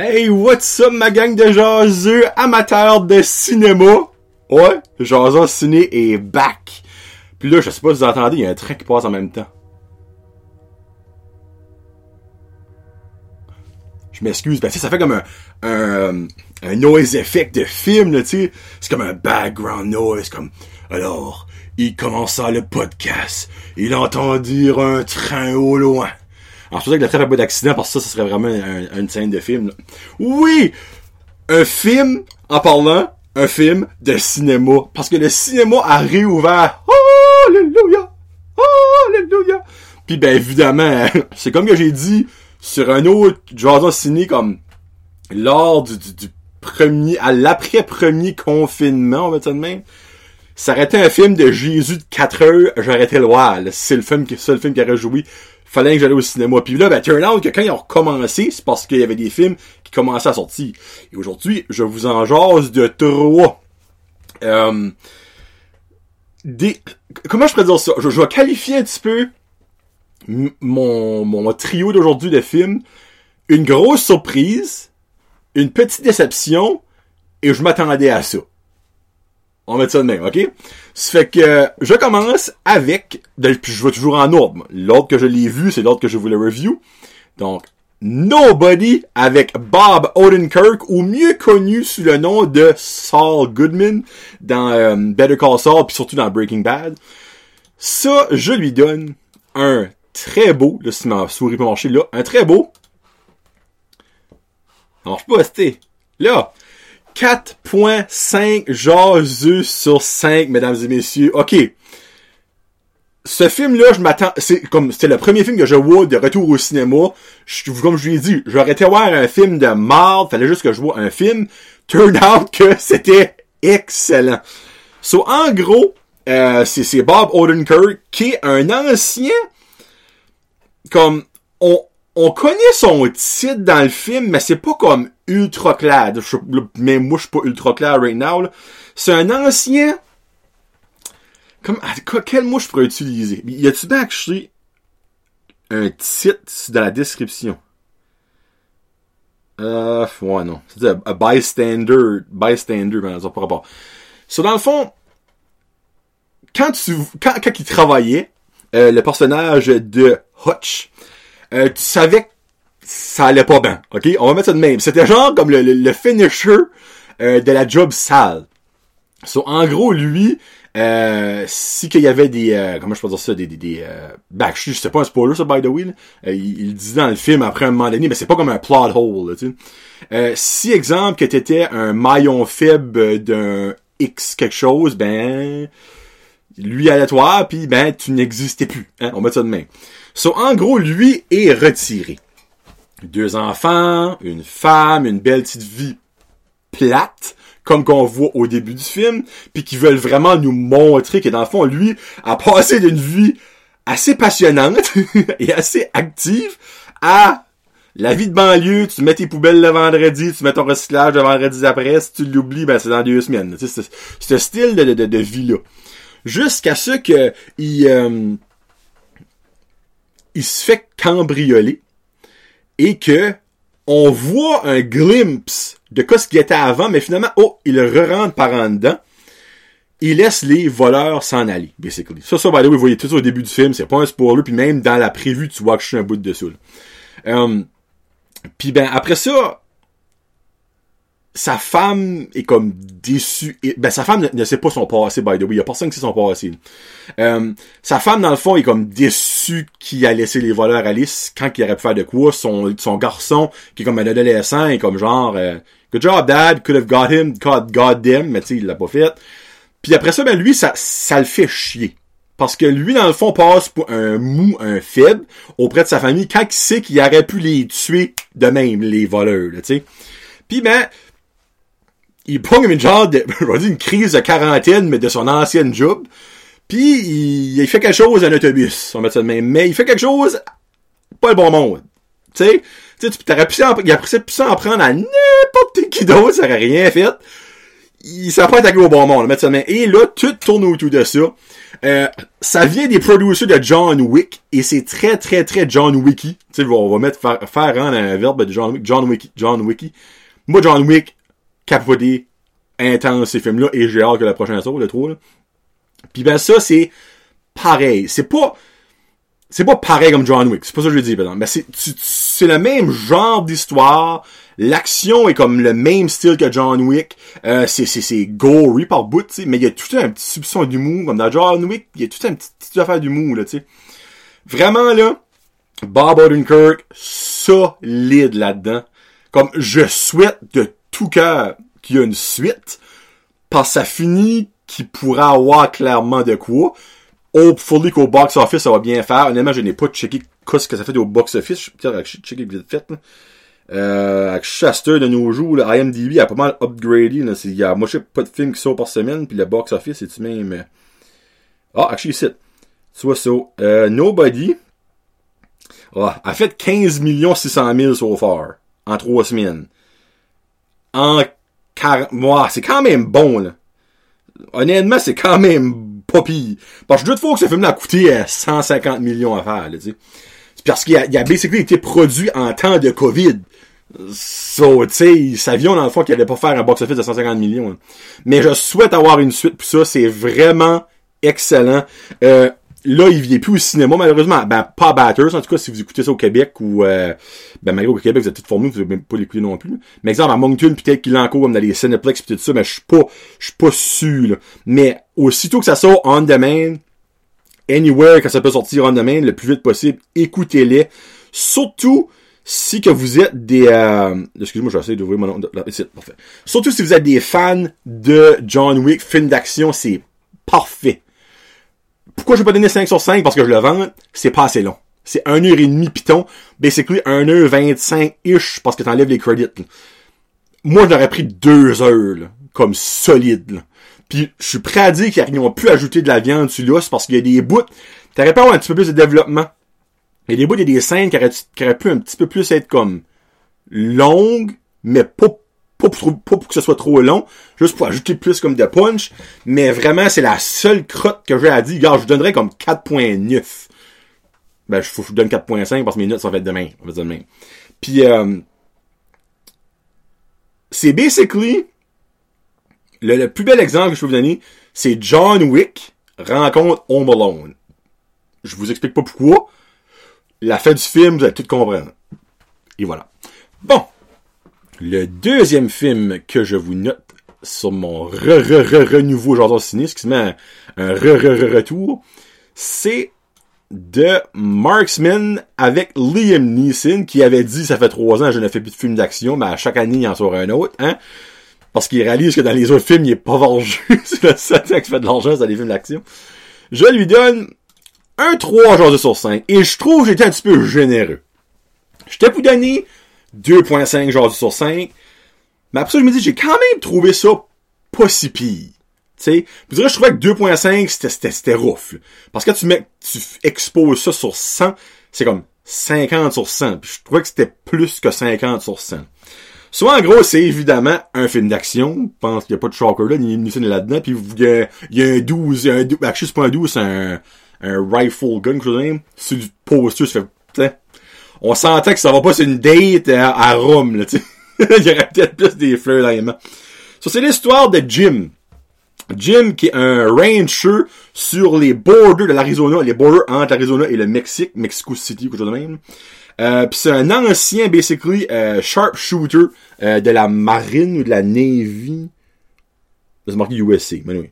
Hey, what's up ma gang de jaseux amateurs de cinéma? Ouais, Jason Ciné est back. Puis là, je sais pas si vous entendez, il y a un train qui passe en même temps. Je m'excuse, ben ça fait comme un, un, un noise effect de film, là, tu sais. C'est comme un background noise, comme... Alors, il commença le podcast. Il entend dire un train au loin. Alors, c'est pour que le train fait pas d'accident, parce que ça, ce serait vraiment un- une scène de film, là. Oui! Un film, en parlant, un film de cinéma. Parce que le cinéma a réouvert. Alléluia! Alléluia! Puis ben évidemment, c'est comme que j'ai dit sur un autre Jason Ciné comme lors du, premier, à l'après-premier confinement, on va dire de même. Ça aurait été un film de Jésus de 4 heures, j'aurais été là. C'est le film qui, le film qui aurait joué. Fallait que j'allais au cinéma. Puis là, ben, turn out que quand ils ont recommencé, c'est parce qu'il y avait des films qui commençaient à sortir. Et aujourd'hui, je vous en jase de trois. Euh, des, comment je pourrais dire ça? Je, je vais qualifier un petit peu mon, mon trio d'aujourd'hui de films. Une grosse surprise, une petite déception, et je m'attendais à ça. On va mettre ça de même, ok? Ça fait que je commence avec, puis je vais toujours en ordre. L'ordre que je l'ai vu, c'est l'ordre que je voulais review. Donc, Nobody avec Bob Odenkirk, ou mieux connu sous le nom de Saul Goodman dans euh, Better Call Saul, puis surtout dans Breaking Bad. Ça, je lui donne un très beau, là, si ma souris peut marcher là, un très beau. Alors, je peux rester. Là, 4.5 jaseux sur 5, mesdames et messieurs. OK. Ce film-là, je m'attends, c'est comme, c'était le premier film que je vois de retour au cinéma. Comme je lui ai dit, j'aurais été voir un film de marde, fallait juste que je vois un film. Turn out que c'était excellent. So, en gros, euh, c'est, c'est Bob Odenkirk, qui est un ancien, comme, on, on connaît son titre dans le film, mais c'est pas comme ultra clair. Mais moi, je suis pas ultra clair right now. C'est un ancien, comme, quel mot je pourrais utiliser? Y a-tu bien actually un titre dans la description? Euh, ouais, non. C'est un bystander, bystander, mais ça pas rapport. So, dans le fond, quand tu, quand, quand il travaillait, euh, le personnage de Hutch, euh, tu savais que ça allait pas bien, ok? On va mettre ça de même. C'était genre comme le, le, le finisher euh, de la job sale. So, en gros, lui, euh, si qu'il y avait des, euh, comment je peux dire ça, des, des, des euh, ben, je sais pas un spoiler, ça, by the way. Euh, il, il dit dans le film, après un moment donné, mais c'est pas comme un plot hole, là, tu sais. Euh, si, exemple, que t'étais un maillon faible d'un X quelque chose, ben, lui toi, puis ben, tu n'existais plus, hein, on met ça de même. So, en gros, lui est retiré. Deux enfants, une femme, une belle petite vie plate, comme qu'on voit au début du film, puis qui veulent vraiment nous montrer que dans le fond, lui a passé d'une vie assez passionnante et assez active à la vie de banlieue, tu mets tes poubelles le vendredi, tu mets ton recyclage le vendredi après, si tu l'oublies, ben c'est dans deux semaines. C'est- ce style de, vie-là. Jusqu'à ce que il, euh, il se fait cambrioler et que on voit un glimpse de quoi ce qui était avant, mais finalement, oh, il re-rentre par en dedans. Il laisse les voleurs s'en aller, basically. Ça, ça, by the way, vous voyez tout ça au début du film, c'est pas un spoiler, puis même dans la prévue, tu vois que je suis un bout de dessous. là. Euh, puis ben, après ça, sa femme est comme déçue. Ben, sa femme ne, sait pas son passé, by the way. Il y a personne qui sait son passé. Euh, sa femme, dans le fond, est comme déçue qu'il a laissé les voleurs aller quand il aurait pu faire de quoi. Son, son garçon, qui est comme un adolescent, est comme genre, euh, good job, dad, could have got him, God, God damn, mais tu sais, il l'a pas fait. Puis après ça, ben, lui, ça, ça le fait chier. Parce que lui, dans le fond, passe pour un mou, un faible auprès de sa famille quand il sait qu'il aurait pu les tuer de même, les voleurs, tu sais. Puis ben, il prend une genre de, je vais dire une crise de quarantaine, mais de son ancienne job. Puis il, il fait quelque chose à autobus, on va mettre ça de même. Mais il fait quelque chose pas le bon monde. Tu sais, tu t'aurais pu s'en, il aurait pu prendre à n'importe qui d'autre, ça aurait rien fait. Il s'en pas attaqué au bon monde, on va mettre ça de. Et là, tout tourne autour de ça. Euh, ça vient des producers de John Wick et c'est très très très John Wicky. Tu sais, on va mettre faire, faire un verbe de John Wick, John Wicky, John Wicky. Moi, John Wick, capoté, intense ces films-là et j'ai hâte que la prochaine sorte, le 3. Là. Puis ben ça, c'est pareil. C'est pas c'est pas pareil comme John Wick. C'est pas ça que je dire, par exemple. Mais c'est, c'est le même genre d'histoire. L'action est comme le même style que John Wick. Euh, c'est, c'est, c'est gory par bout, tu sais. Mais il y a tout un petit soupçon d'humour. Comme dans John Wick, il y a tout un petit, petit affaire d'humour, là, tu sais. Vraiment, là, Bob Odenkirk, solide là-dedans. Comme, je souhaite de tout cœur qu'il y ait une suite. Parce que ça finit qu'il pourra avoir clairement de quoi hopefully qu'au box office ça va bien faire. Honnêtement, je n'ai pas checké ce que ça fait au box office. Je peut-être checker vite fait. Là. Euh, avec Shasta de nos jours, là, IMDb a pas mal upgradé. Là. Il y a, moi, je sais pas de films qui sortent par semaine, puis le box office, c'est-tu même... Euh, ah, actually, c'est. Tu vois ça. Euh, Nobody a fait 15 600 000 so far en 3 semaines. En 40... Moi, c'est quand même bon, là. Honnêtement, c'est quand même pas pire. Parce que je doute fois que ce film-là a coûté 150 euh, millions à faire, sais. C'est parce qu'il a, il a basically été produit en temps de COVID. So, tu sais, ils savions dans le fond qu'il allait pas faire un box-office de 150 millions. Mais je souhaite avoir une suite, puis ça, c'est vraiment excellent. Euh, Là, il vient plus au cinéma, malheureusement. Ben, pas Batters, en tout cas, si vous écoutez ça au Québec ou, euh, ben, malgré au Québec, vous êtes tout formés, vous n'avez même pas l'écouter non plus. Mais exemple, à Moncton, peut-être qu'il est encore comme dans les Cineplex pis tout ça, mais je suis pas, je suis pas sûr, là. Mais, aussitôt que ça sort on demand, anywhere que ça peut sortir on demand, le plus vite possible, écoutez-les. Surtout, si que vous êtes des euh... excusez-moi j'essaie d'ouvrir mon nom c'est parfait surtout si vous êtes des fans de John Wick film d'action c'est parfait pourquoi je vais pas donner 5 sur 5? Parce que je le vends, c'est pas assez long. C'est 1h30 piton. Basically, 1h25-ish parce que t'enlèves les credits. Moi, je l'aurais pris 2 heures, là, comme solide. Là. Puis, je suis prêt à dire qu'ils n'ont plus ajouté de la viande sur l'os parce qu'il y a des bouts. T'aurais pas avoir un petit peu plus de développement. Il y a des bouts, il y a des scènes qui auraient, qui auraient pu un petit peu plus être comme longues, mais pas pas pour, que ce soit trop long, juste pour ajouter plus comme de punch, mais vraiment, c'est la seule crotte que j'ai à dire. Regarde, je vous donnerais comme 4.9. Ben, je, je vous donne 4.5 parce que mes notes sont faites demain. On va dire demain. Puis, euh, c'est basically, le, le, plus bel exemple que je peux vous donner, c'est John Wick rencontre Home Alone. Je vous explique pas pourquoi. La fin du film, vous allez tout comprendre. Et voilà. Bon. Le deuxième film que je vous note sur mon re-re-re-renouveau genre ciné, excusez-moi, un re-re-re-retour, c'est de Marksman avec Liam Neeson qui avait dit ça fait trois ans je ne fais plus de films d'action, mais à chaque année il en sort un autre, hein? Parce qu'il réalise que dans les autres films, il est pas vengé. c'est le qui fait de l'argent dans les films d'action. Je lui donne un 3 jours sur 5. Et je trouve que j'étais un petit peu généreux. Je t'ai pour donner 2.5 genre sur 5. Mais après ça, je me dis, j'ai quand même trouvé ça pas si pire. Tu sais, je trouvais que 2.5 c'était rough. Parce que tu mets tu exposes ça sur 100, c'est comme 50 sur 100. Puis je trouvais que c'était plus que 50 sur 100. Soit en gros, c'est évidemment un film d'action. Je pense qu'il n'y a pas de shocker là, ni ni là-dedans. Puis il y, a, il y a un 12, un 12, actually c'est un 12, un, un rifle gun, quelque chose. C'est du poster, ça fait, on sentait que ça va pas sur une date à, à Rome, là. Il y aurait peut-être plus des fleurs dans les mains. So, c'est l'histoire de Jim. Jim, qui est un rancher sur les borders de l'Arizona, les borders entre l'Arizona et le Mexique, Mexico City, quelque chose de même. Euh, puis c'est un ancien, basically, euh, sharpshooter euh, de la marine ou de la Navy. C'est marqué USA, mais oui.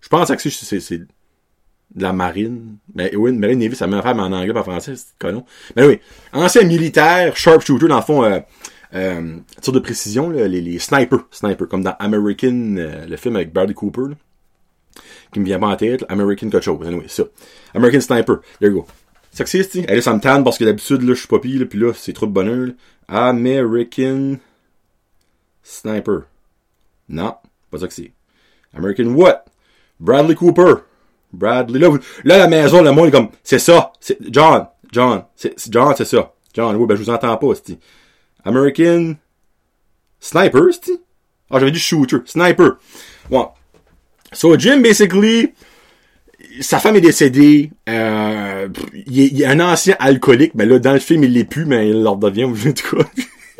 Je pense que c'est, de la marine. Mais oui, marine Navy, ça fait mais en anglais, pas en français, c'est canon. Mais oui, ancien militaire, sharpshooter, dans le fond, euh, euh, tir de précision, là, les, les snipers, sniper, comme dans American, euh, le film avec Bradley Cooper, là, qui me vient pas en tête, American quelque chose, anyway, ça. American Sniper, there you go. Que c'est, Elle ça me tanne parce que d'habitude, là, je suis pas pire, pis là, c'est trop de bonheur. American Sniper. Non, pas ça. American what? Bradley Cooper. Bradley. Là, là, la maison, le monde est comme, c'est ça. C'est, John. John. C'est, John, c'est ça. John, oui, ben, je vous entends pas, c'est American Sniper, c'est Ah, j'avais dit shooter. Sniper. Bon. So, Jim, basically, sa femme est décédée. Euh, il, est, il est un ancien alcoolique. Mais là, dans le film, il l'est plus, mais il leur devient, en tout cas.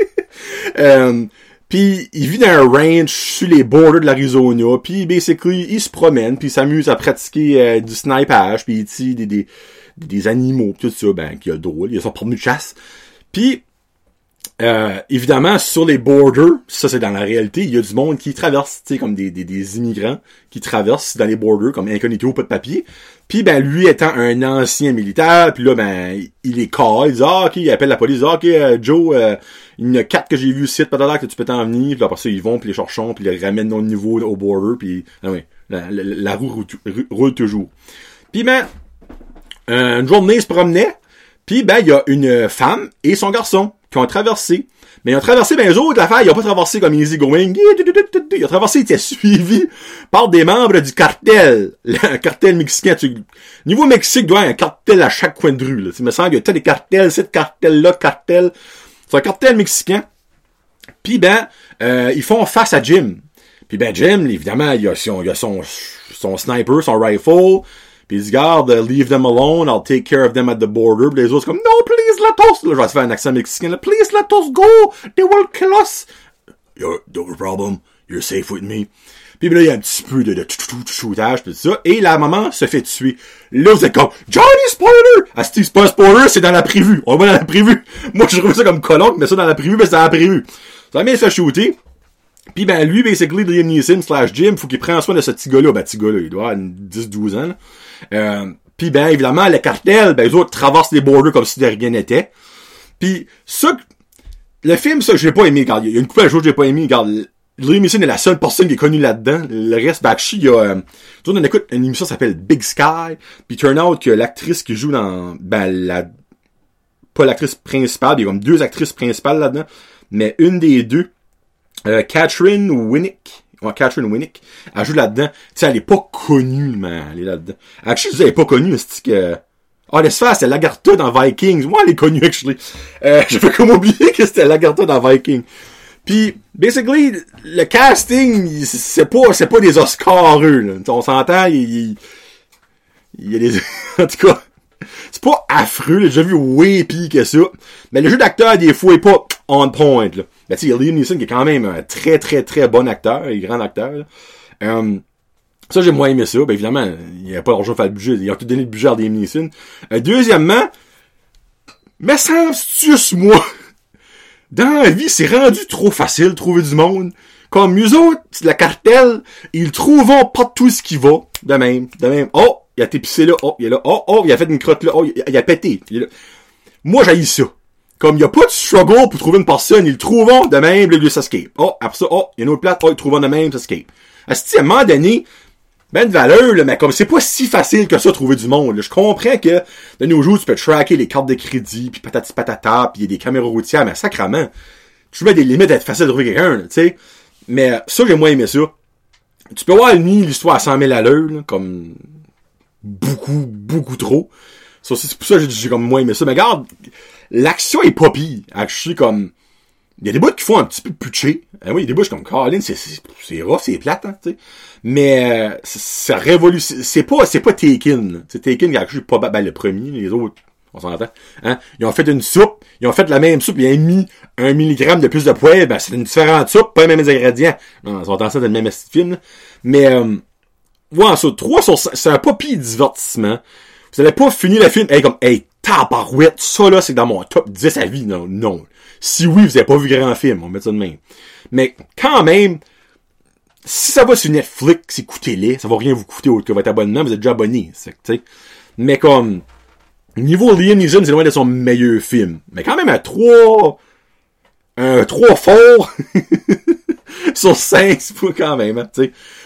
euh, puis il vit dans un ranch sur les borders de l'Arizona. Puis basically, il se promène, puis il s'amuse à pratiquer euh, du snipage, puis il tire des, des, des animaux, tout ça, ben, qui a drôle. Il a son premier de chasse. Puis euh, évidemment, sur les borders, ça c'est dans la réalité, il y a du monde qui traverse, tu sais, comme des, des, des, immigrants qui traversent dans les borders, comme incognito, pas de papier. Puis ben lui étant un ancien militaire, puis là ben il est call, il dit ah ok, il appelle la police, ah, ok euh, Joe, euh, il y en a quatre que j'ai vu ici, peut-être que tu peux t'en venir, puis après ça ils vont puis les cherchons, puis les ramènent au niveau au border, puis ah ouais, la, la, roue roule, toujours. Puis ben une journée il se promenait, puis ben il y a une femme et son garçon qui ont traversé. Mais ils ont traversé, ben, eux autres, l'affaire, ils ont pas traversé comme easy going. Ils ont traversé, ils étaient suivis par des membres du cartel. Le cartel mexicain. Niveau Mexique, doit y avoir un cartel à chaque coin de rue, là. Il me semble qu'il y a des cartels, cette cartel-là, cartel. C'est un cartel mexicain. Puis ben, euh, ils font face à Jim. Puis ben, Jim, évidemment, il a son, il a son, sniper, son rifle. Puis il dit, garde, leave them alone, I'll take care of them at the border. Puis les autres, comme, no, please Là, je vais faire un accent mexicain, là, please let us go. They will kill us. You're, no problem. You're safe with me. Puis là, il y a un petit peu de, de, shootage, tout ça. Et la maman se fait tuer. Là, vous êtes comme, Johnny Spoiler! Ah, c'est pas un spoiler, c'est dans la prévue. On va dans la prévue. Moi, je trouve ça comme colloque, mais ça dans la prévue, mais c'est dans la prévue. Ça m'a fait shooter. Puis ben, lui, basically, Liam Neeson slash Jim, faut qu'il prenne soin de ce petit gars-là. Ben, petit gars-là, il doit avoir 10-12 ans, euh, puis ben évidemment, le cartel, ben les autres traversent les borders comme si de rien n'était. Puis ça, le film, ça, j'ai pas aimé. Regarde, il y a une couple de choses que j'ai pas aimé. Regarde, Neeson est la seule personne qui est connue là-dedans. Le reste, Bakshi, il y a... Euh, on écoute une émission qui s'appelle Big Sky. Puis turn out que l'actrice qui joue dans... Ben, la... Pas l'actrice principale, il y a comme deux actrices principales là-dedans. Mais une des deux, euh, Catherine Winnick, Ouais, Catherine Winnick. Elle joue là-dedans. Tu sais, elle est pas connue, mais elle est là-dedans. Actually, elle est pas connue, c'est que... Ah, laisse faire, c'est Lagarta dans Vikings. Moi, elle est connue, actually. Euh, j'avais comme oublié que c'était Lagarta dans Vikings. Puis, basically, le casting, c'est pas, c'est pas des Oscars, eux, là. On s'entend, il, il, y a des, en tout cas, c'est pas affreux, j'ai vu way que ça. Mais le jeu d'acteur, des fois, est pas on point, là. Ben, tu sais, Liam Neeson qui est quand même un très, très, très bon acteur, un grand acteur. Euh, ça, j'ai moins aimé ça. Ben, évidemment, il n'y a pas d'argent pour faire le budget. Ils ont tout donné le budget à Liam Neeson. Euh, deuxièmement, mais ça moi. Dans la vie, c'est rendu trop facile de trouver du monde. Comme eux autres, la cartel, ils trouvent pas tout ce qui va. De même, de même. Oh, il a été là. Oh, il est là. Oh, oh, il a fait une crotte là. Oh, il a, pété. Moi, j'ai ça. Comme il n'y a pas de struggle pour trouver une personne, ils trouvent de même, le s'escape. Oh, après ça, oh, il y a une autre plate, oh, ils trouvent de même, s'escape. Asti, à un moment donné, ben de valeur, là, mais comme c'est pas si facile que ça trouver du monde. Je comprends que de nos jours, tu peux tracker les cartes de crédit, puis patati patata, puis il y a des caméras routières, mais sacrament, tu mets des limites d'être facile de trouver quelqu'un, tu sais. Mais ça, j'ai moins aimé ça. Tu peux voir une l'histoire à 100 000 à l'heure, comme beaucoup, beaucoup trop. Ça, c'est pour ça que j'ai comme moins aimé ça. Mais regarde, l'action est pas pire. suis comme, il y a des bouts qui font un petit peu pucher. Eh oui, y a des bouts comme Colin, c'est, c'est rough, c'est plate, hein, tu sais. Mais, euh, ça révolue, c'est pas, c'est pas Taken. C'est Taken qui a suis pas ben, le premier, les autres, on s'entend. Hein? Ils ont fait une soupe, ils ont fait la même soupe, ils ont mis un milligramme de plus de poivre, ben, c'est une différente soupe, pas les mêmes ingrédients. Non, on s'entend ça dans le même film, Mais, euh, ouais, sur trois, c'est un pas divertissement. Vous allez pas finir le film, hey, comme, hey, tabarouette, ça là, c'est dans mon top 10 à vie. Non, non. Si oui, vous avez pas vu grand film, on met ça de même. Mais quand même, si ça va sur Netflix, écoutez-les. Ça va rien vous coûter autre que votre abonnement. Vous êtes déjà abonné. Mais comme, niveau Liam Neeson, c'est loin de son meilleur film. Mais quand même, un 3, un 3 fort sur 5, c'est quand même, hein,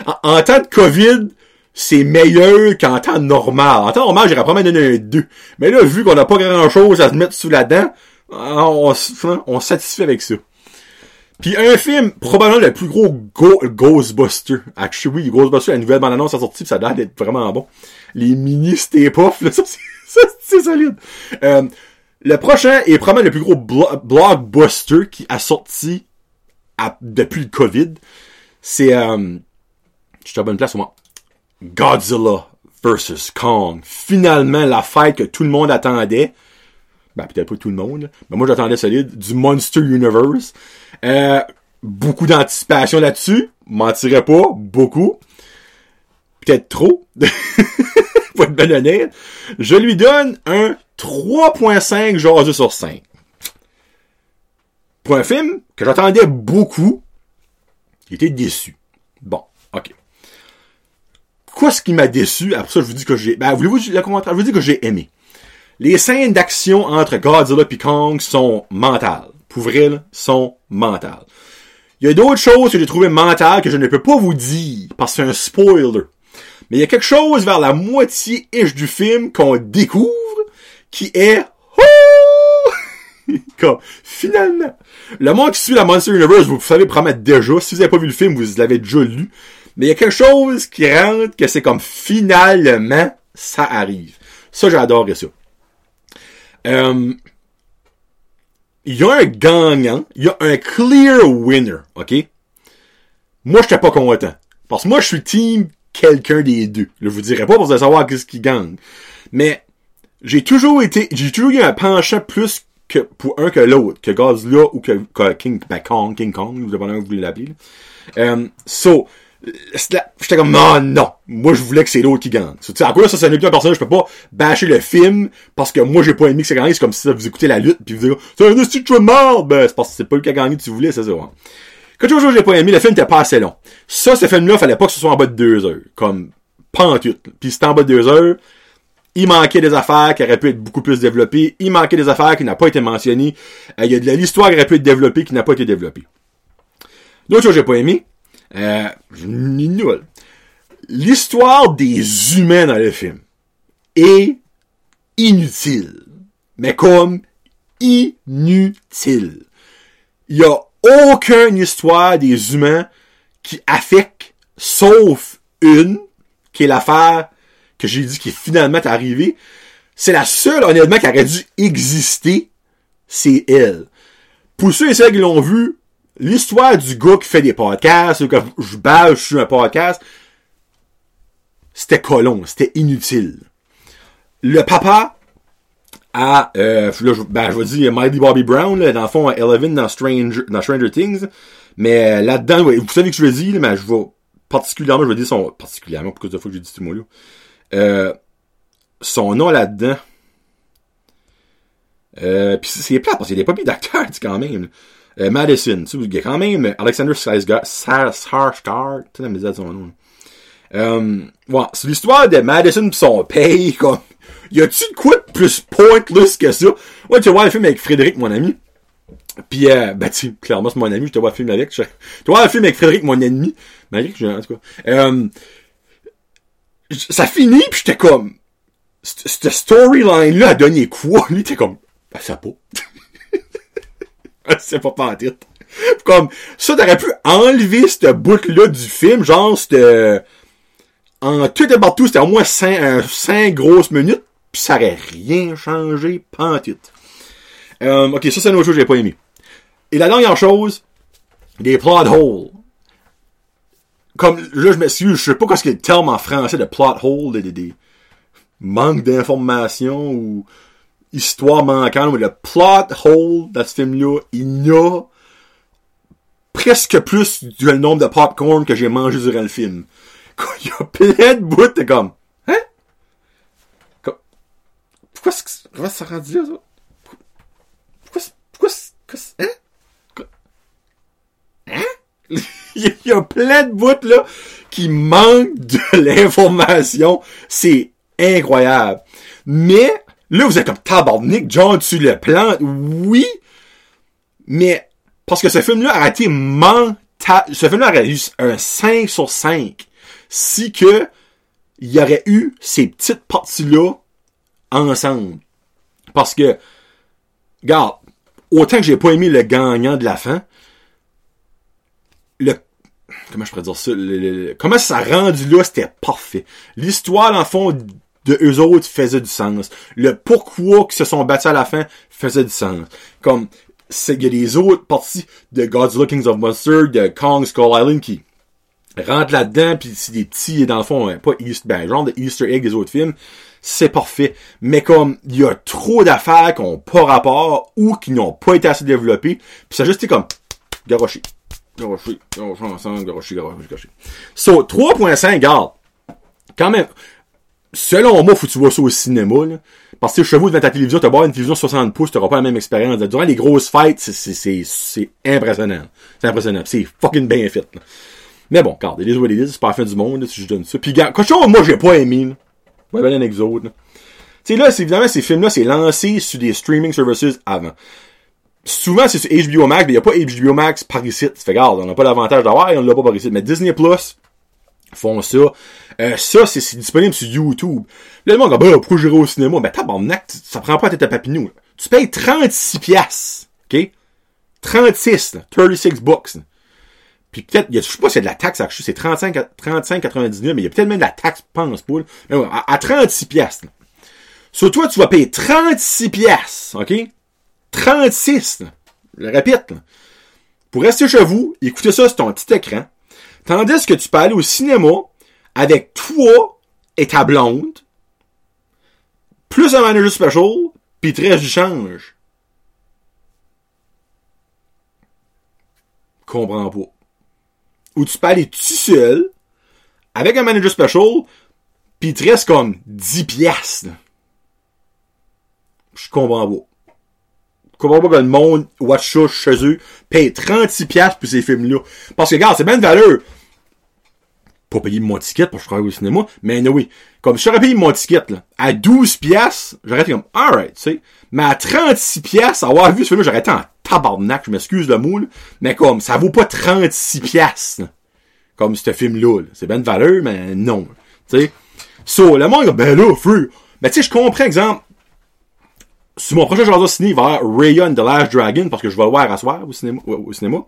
en, en temps de COVID, c'est meilleur qu'en temps normal. En temps normal, j'irais probablement donner un 2. Mais là, vu qu'on n'a pas grand chose à se mettre sous la dent, on, on, satisfait avec ça. Puis un film, probablement le plus gros Ghostbuster. Actually, oui, Ghostbuster, la nouvelle bande-annonce a sorti, pis ça a l'air d'être vraiment bon. Les mini step-off, là, ça, c'est solide. Euh, le prochain est probablement le plus gros blockbuster qui a sorti depuis le COVID. C'est... Euh, je suis à bonne place, moi. Godzilla versus Kong. Finalement, la fête que tout le monde attendait. Ben, peut-être pas tout le monde, mais moi j'attendais solide. Du Monster Universe. Euh, beaucoup d'anticipation là-dessus. Mentirais pas. Beaucoup. Peut-être trop. Pour être ben honnête. Je lui donne un 3.5 jaseux sur 5. Pour un film que j'attendais beaucoup, j'étais déçu. Quoi ce qui m'a déçu? Après ça, je vous dis que j'ai... Ben, voulez-vous le commentaire? Je vous dis que j'ai aimé. Les scènes d'action entre Godzilla et Kong sont mentales. Pour vrai, là, sont mentales. Il y a d'autres choses que j'ai trouvé mentales que je ne peux pas vous dire parce que c'est un spoiler. Mais il y a quelque chose vers la moitié-ish du film qu'on découvre qui est Comme, finalement, le monde qui suit la Monster Universe, vous savez promettre déjà. Si vous n'avez pas vu le film, vous l'avez déjà lu. Mais il y a quelque chose qui rentre que c'est comme finalement, ça arrive. Ça, j'adore ça. Euh, il y a un gagnant, il y a un clear winner, ok? Moi, j'étais pas content. Parce que moi, je suis team quelqu'un des deux. Je vous dirai pas pour savoir qu'est-ce qui gagne. Mais, j'ai toujours été, j'ai toujours eu un penchant plus que pour un que l'autre, que Godzilla ou que, King, ben Kong, King Kong, vous dépendez vous voulez l'appeler. Euh, so, j'étais comme non non moi je voulais que c'est l'autre qui gagne so, en quoi ça c'est un personnage je peux pas bâcher le film parce que moi j'ai pas aimé que ça gagne c'est comme si vous écoutez la lutte puis vous dites c'est un esti de mort ben c'est parce que c'est pas le qui a gagné que tu voulais c'est ça hein. quelque chose que j'ai pas aimé le film était pas assez long ça ce film là fallait pas que ce soit en bas de deux heures comme tout puis c'était en bas de deux heures il manquait des affaires qui auraient pu être beaucoup plus développées. Il manquait des affaires qui n'ont pas été mentionnées. Euh, il y a de l'histoire qui aurait pu être développée qui n'a pas été développée. L'autre chose que j'ai pas aimé, euh. L'histoire des humains dans le film est inutile. Mais comme inutile. Il y a aucune histoire des humains qui affecte, sauf une, qui est l'affaire que j'ai dit qui est finalement arrivée. C'est la seule, honnêtement, qui aurait dû exister. C'est elle. Pour ceux et celles qui l'ont vu, l'histoire du gars qui fait des podcasts, ou que je sur un podcast, c'était colon, c'était inutile. Le papa a, euh, je, ben, je vais dire Mighty Bobby Brown, là, dans le fond, Eleven dans Stranger, dans Stranger Things, mais euh, là-dedans, vous savez que je le dis, mais je vais particulièrement, je vais dire son, particulièrement, pourquoi de fois que j'ai dit ce mot-là, euh, son nom là-dedans. Euh, pis c'est plat parce qu'il est pas mis d'acteur, quand même. Euh, Madison, tu sais, quand même Alexander Skarsgård, tu sais, la de son nom. Euh, ouais, c'est l'histoire de Madison pis son paye, comme, y a-tu de quoi de plus pointless que ça? Ouais, tu vois le film avec Frédéric, mon ami. Pis, euh, ben, tu clairement, c'est mon ami, je te vois le film avec. tu vois le film avec Frédéric, mon ennemi. Malgré que en tout cas. Euh, ça finit pis j'étais comme, cette storyline-là a donné quoi? Lui, t'es comme, ben, ça pas. c'est pas pantit. Comme, ça, t'aurais pu enlever cette bout-là du film, genre, c'était, en tout et partout, c'était au moins 5, 5 grosses minutes, pis ça aurait rien changé, pantit. Euh, ok, ça, c'est une autre chose que j'ai pas aimé. Et la dernière chose, des plot holes comme, là, je m'excuse, je sais pas qu'est-ce qu'il y a le terme en français de plot hole, des, des, manque d'informations ou histoire manquante, mais le plot hole dans ce film-là, il y a presque plus du nombre de popcorn que j'ai mangé durant le film. Il y a plein de bouts, t'es comme, hein? pourquoi, pourquoi ça rendu là, ça? Pourquoi, pourquoi, pourquoi, hein? Hein? il y a plein de bouts, là, qui manquent de l'information. C'est incroyable. Mais, là, vous êtes comme tabarnak, John, tu le plantes. Oui, mais, parce que ce film-là a été mental, ce film-là aurait eu un 5 sur 5 si que il y aurait eu ces petites parties-là ensemble. Parce que, regarde, autant que j'ai pas aimé le gagnant de la fin, le comment je pourrais dire ça comment ça rendu là c'était parfait l'histoire dans le fond de eux autres faisait du sens le pourquoi qu'ils se sont battus à la fin faisait du sens comme il y a des autres parties de Godzilla Kings of Monsters de Kong Skull Island qui rentre là-dedans, puis c'est des petits, dans le fond, hein, pas Easter, ben, genre de Easter egg des autres films, c'est parfait. Mais comme, il y a trop d'affaires qui ont pas rapport, ou qui n'ont pas été assez développées, puis ça a juste été comme, garoché. Garoché, garoché ensemble, garoché, garoché, garoché. So, 3.5, garde. Quand même, selon moi, faut que tu vois ça au cinéma, là. Parce que chez vous, devant ta télévision, t'as boire une télévision 60 pouces, t'auras pas la même expérience. Durant les grosses fêtes, c'est, impressionnant. C'est impressionnant. C'est fucking bien fait, là. Mais bon, regarde, les what c'est pas la fin du monde, là, si je donne ça. Puis, quand chose, moi, j'ai pas aimé, là. Ouais, ben, un. Tu sais, là, évidemment, ces films-là, c'est lancé sur des streaming services avant. Souvent, c'est sur HBO Max, mais il a pas HBO Max par ici. Fait, regarde, on n'a pas l'avantage d'avoir on l'a pas par ici. Mais Disney Plus font ça. Euh, ça, c'est disponible sur YouTube. Là, le monde bah, pourquoi j'irai au cinéma? Ben, tabarnak, ça prend pas à tête à papinou. Tu payes 36 piastres, OK? 36, là, 36 bucks. Puis peut-être, je sais pas si c'est de la taxe, c'est 35, 35, 99, mais il y a peut-être même de la taxe, pense pas. Mais ouais, à, 36 piastres. Sur toi, tu vas payer 36 piastres, OK? 36, là. Je le répète, là. Pour rester chez vous, écoutez ça sur ton petit écran. Tandis que tu peux aller au cinéma avec toi et ta blonde, plus un manager special, puis très du change. Comprends pas. Ou tu peux aller tout seul, avec un manager special, tu restes comme 10 piastres. Je comprends pas. Comprends pas que le monde watch ça chez eux, paye 36 piastres pour ces films-là. Parce que, regarde, c'est bien de valeur pas payer mon ticket pour que je travaille au cinéma, mais oui. Comme si j'aurais payé mon ticket, là, à 12 piastres, j'aurais été comme, alright, tu sais. Mais à 36 piastres, avoir vu ce film-là, j'aurais été en tabarnak, je m'excuse le mot, mais comme, ça vaut pas 36 piastres, Comme ce film-là, C'est bien de valeur, mais non, tu sais. So, le monde, ben là, free. Mais tu sais, je comprends, exemple, sur mon prochain genre ciné, il va y avoir Rayon The Last Dragon, parce que je vais le voir à soir au cinéma. Au cinéma.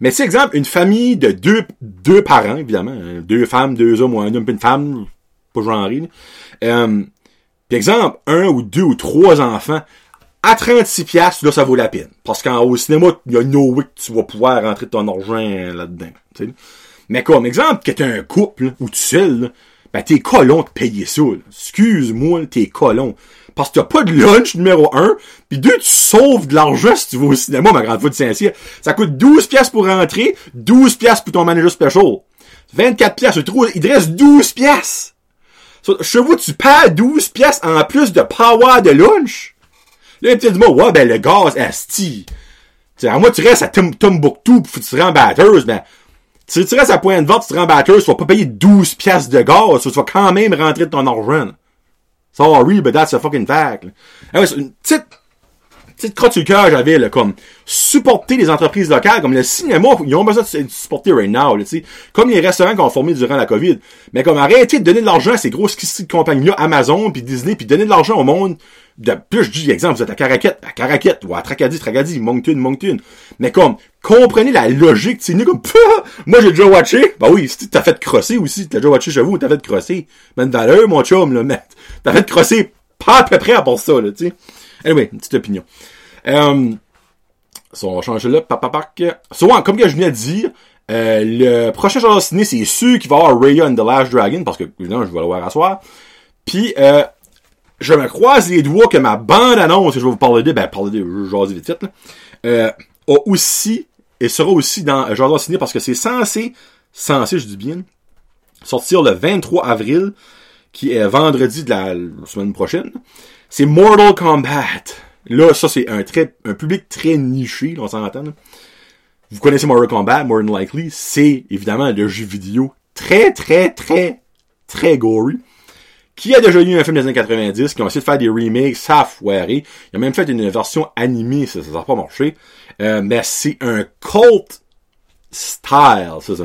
Mais c'est exemple, une famille de deux, deux parents, évidemment, hein, deux femmes, deux hommes ou un homme et une femme, pas genré. Euh, puis exemple, un ou deux ou trois enfants, à 36 piastres, là, ça vaut la peine. Parce qu'au cinéma, il y a no way que tu vas pouvoir rentrer ton argent là-dedans. Mais comme exemple, que t'es un couple, ou tu seul, ben t'es colon de payer ça. Excuse-moi, t'es colon parce que t'as pas de lunch, numéro un, puis deux, tu sauves de l'argent si tu vas au cinéma, ma grande fois de Saint-Cyr. Ça coûte 12 pièces pour rentrer, 12 pièces pour ton manager special. 24 pièces, il te reste 12 pièces. Chez vous, tu perds 12 pièces en plus de power de lunch. Là, il dit, ouais, ben, le gaz. T'sais, à moi, tu restes à Tombouctou pis tu te rends batteuse, ben, si tu restes à point de vente, tu te rends batteuse, tu vas pas payer 12 pièces de gaz, tu vas quand même rentrer de ton argent. Sorry, but that's a fucking fact. Ah c'est une petite, petite crotte sur le cœur, j'avais, là, comme, supporter les entreprises locales, comme le cinéma, ils ont besoin de supporter right now, là, sais Comme les restaurants qui ont formé durant la COVID. Mais comme, arrêter de donner de l'argent à ces grosses compagnies-là, Amazon, puis Disney, puis donner de l'argent au monde, de plus je dis exemple, vous êtes à Caraquette, à Caraquette, ou à Tracadie, Tracadie, Moncton, Moncton. Mais comme, comprenez la logique, tu sais, comme, moi j'ai déjà watché. Bah oui, si t'as fait crosser aussi, t'as déjà watché chez vous, t'as fait crosser. Même valeur, mon chum, là, mais t'as fait crosser pas à peu près à part ça, là, tu sais. Anyway, petite opinion. Euh, on va changer là, papapac. Comme je viens de dire, euh, le prochain genre de ciné, c'est sûr qu'il va y avoir Raya and the Last Dragon, parce que, évidemment, je vais le voir à. Puis, euh, je me croise les doigts que ma bande-annonce que je vais vous parler de, ben, parler de, je vite vite, là, euh, a aussi, et sera aussi dans Genre Ciné parce que c'est censé, censé, je dis bien, sortir le 23 avril, qui est vendredi de la semaine prochaine. C'est Mortal Kombat. Là, ça, c'est un très, un public très niché, on s'en entend, Vous connaissez Mortal Kombat, more than likely. C'est, évidemment, le jeu vidéo très, très, très, très gory qui a déjà eu un film des années 90, qui ont essayé de faire des remakes, ça a foiré. Il a même fait une version animée, ça n'a pas marché. Euh, mais c'est un cult style, c'est ça.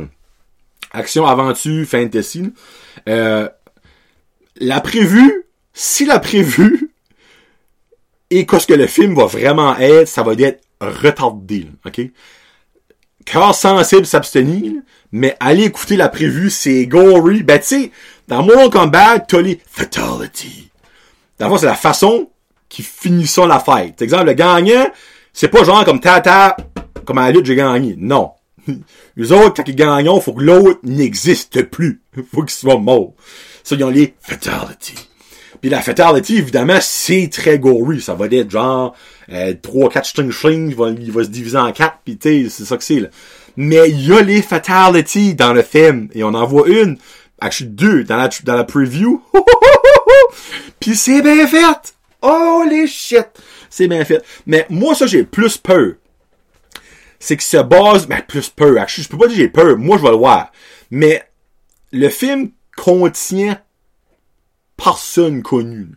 Action, aventure, fantasy. Euh, la prévue, si la prévue et qu'est-ce que le film va vraiment être, ça va être retardé, ok? Cœur sensible s'abstenir, mais aller écouter la prévue, c'est gory. Ben, tu sais, dans Mortal Kombat, t'as les fatality. D'abord, c'est la façon qui finissent la fête. Exemple, le gagnant, c'est pas genre comme tata, comme à la lutte, j'ai gagné. Non. Les autres, quand ils gagnent, faut que l'autre n'existe plus. faut qu'il soit mort. Ça, ils ont les fatality. Puis la fatality, évidemment, c'est très gory. Ça va être genre euh, 3-4 string string, il va, il va se diviser en 4, puis tu c'est ça que c'est. là. Mais il y a les fatalities dans le film. Et on en voit une, actually deux, dans la, dans la preview. puis c'est bien fait! Holy shit! C'est bien fait. Mais moi, ça, j'ai plus peur. C'est que se base, ben, plus peur. Actually, je peux pas dire j'ai peur. Moi, je vais le voir. Mais, le film contient personne connu.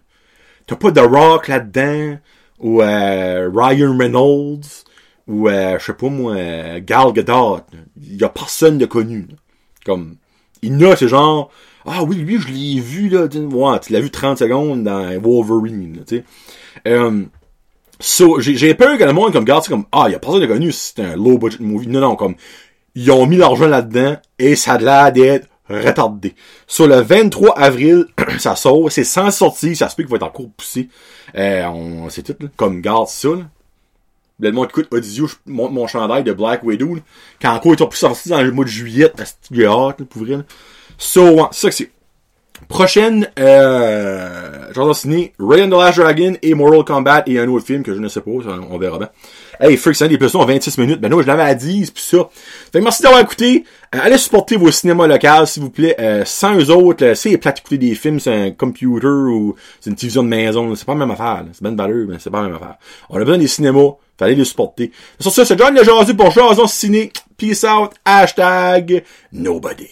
T'as pas The Rock là-dedans, ou euh, Ryan Reynolds, ou euh, je sais pas moi, euh, Gal Gadot. Il y a personne de connu. Comme, il y a, c'est genre, ah oui, lui, je l'ai vu, là, ouais, tu l'as vu 30 secondes dans Wolverine, tu sais. So, j'ai peur que le monde, comme, regarde, comme, ah, il y a personne de connu, c'est un low budget movie. Non, non, comme, ils ont mis l'argent là-dedans, et ça a l'air d'être retardé. Sur le 23 avril, ça sort, c'est sans sortie, ça se peut qu'il va être encore poussé. Euh, on, c'est tout, là. Comme, garde ça, là. Le monde écoute Audio, je monte mon chandail de Black Widow, là. Quand encore ils sont plus sortis dans le mois de juillet, j'ai hâte, pour vrai, là. So, c'est ça que c'est. Prochaine, euh, j'en ai signé Raiden the Last Dragon et Mortal Kombat et un autre film que je ne sais pas, on verra bien. Hey, Freaks, hein, des personnes en 26 minutes. Ben non, je l'avais à 10, pis ça. Fait que merci d'avoir écouté. Euh, allez supporter vos cinémas locaux, s'il vous plaît. Euh, sans eux autres, euh, c'est plate d'écouter des films sur un computer ou c'est une télévision de maison. là. C'est pas la même affaire. là. C'est ben valeur, mais c'est pas la même affaire. On a besoin des cinémas. Fallait les supporter. Sur ça, c'est John le Jazu pour Jason Ciné. Peace out. Hashtag nobody.